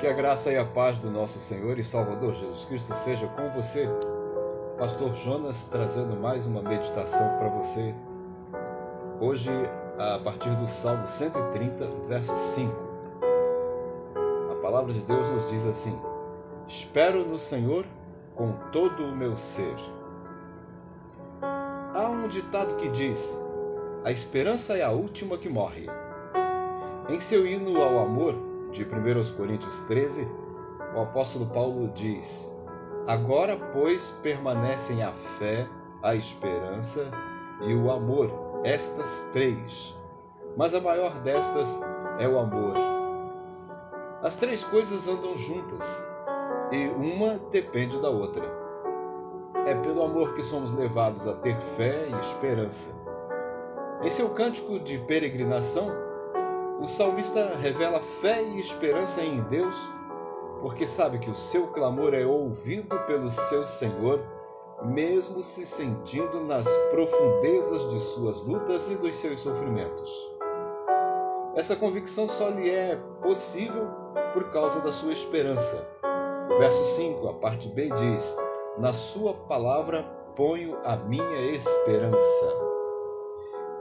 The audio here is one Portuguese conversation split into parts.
Que a graça e a paz do nosso Senhor e Salvador Jesus Cristo seja com você. Pastor Jonas trazendo mais uma meditação para você. Hoje, a partir do Salmo 130, verso 5. A palavra de Deus nos diz assim: Espero no Senhor com todo o meu ser. Há um ditado que diz: A esperança é a última que morre. Em seu hino ao amor, de 1 Coríntios 13, o apóstolo Paulo diz: Agora, pois, permanecem a fé, a esperança e o amor, estas três. Mas a maior destas é o amor. As três coisas andam juntas e uma depende da outra. É pelo amor que somos levados a ter fé e esperança. Em seu cântico de peregrinação, o salmista revela fé e esperança em Deus, porque sabe que o seu clamor é ouvido pelo seu Senhor, mesmo se sentindo nas profundezas de suas lutas e dos seus sofrimentos. Essa convicção só lhe é possível por causa da sua esperança. Verso 5, a parte B, diz: Na sua palavra ponho a minha esperança.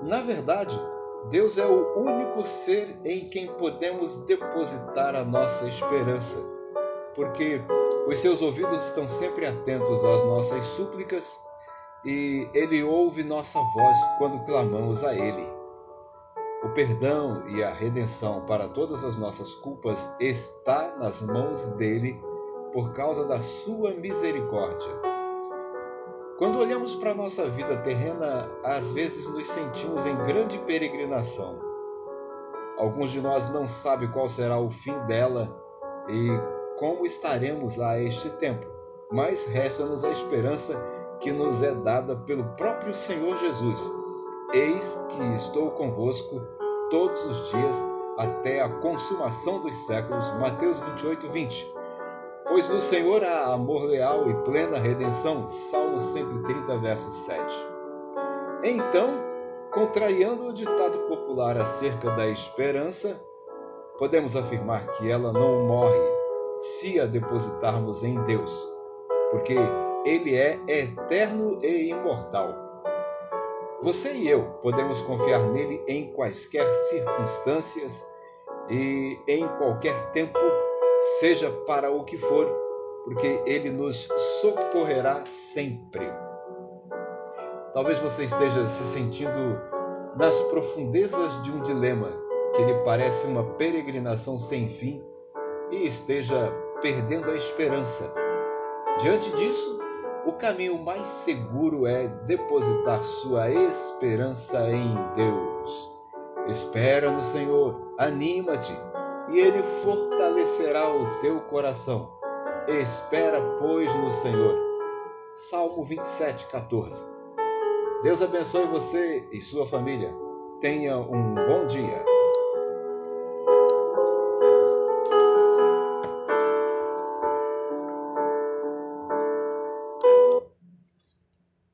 Na verdade, Deus é o único ser em quem podemos depositar a nossa esperança, porque os seus ouvidos estão sempre atentos às nossas súplicas e ele ouve nossa voz quando clamamos a ele. O perdão e a redenção para todas as nossas culpas está nas mãos dele por causa da sua misericórdia. Quando olhamos para a nossa vida terrena, às vezes nos sentimos em grande peregrinação. Alguns de nós não sabem qual será o fim dela e como estaremos a este tempo, mas resta-nos a esperança que nos é dada pelo próprio Senhor Jesus. Eis que estou convosco todos os dias até a consumação dos séculos. Mateus 28, 20. Pois no Senhor há amor leal e plena redenção. Salmo 130, verso 7. Então, contrariando o ditado popular acerca da esperança, podemos afirmar que ela não morre se a depositarmos em Deus, porque Ele é eterno e imortal. Você e eu podemos confiar nele em quaisquer circunstâncias e em qualquer tempo seja para o que for, porque Ele nos socorrerá sempre. Talvez você esteja se sentindo nas profundezas de um dilema que lhe parece uma peregrinação sem fim e esteja perdendo a esperança. Diante disso, o caminho mais seguro é depositar sua esperança em Deus. Espera no Senhor, anima-te e ele fortalecerá o teu coração. Espera, pois, no Senhor. Salmo 27, 14. Deus abençoe você e sua família. Tenha um bom dia.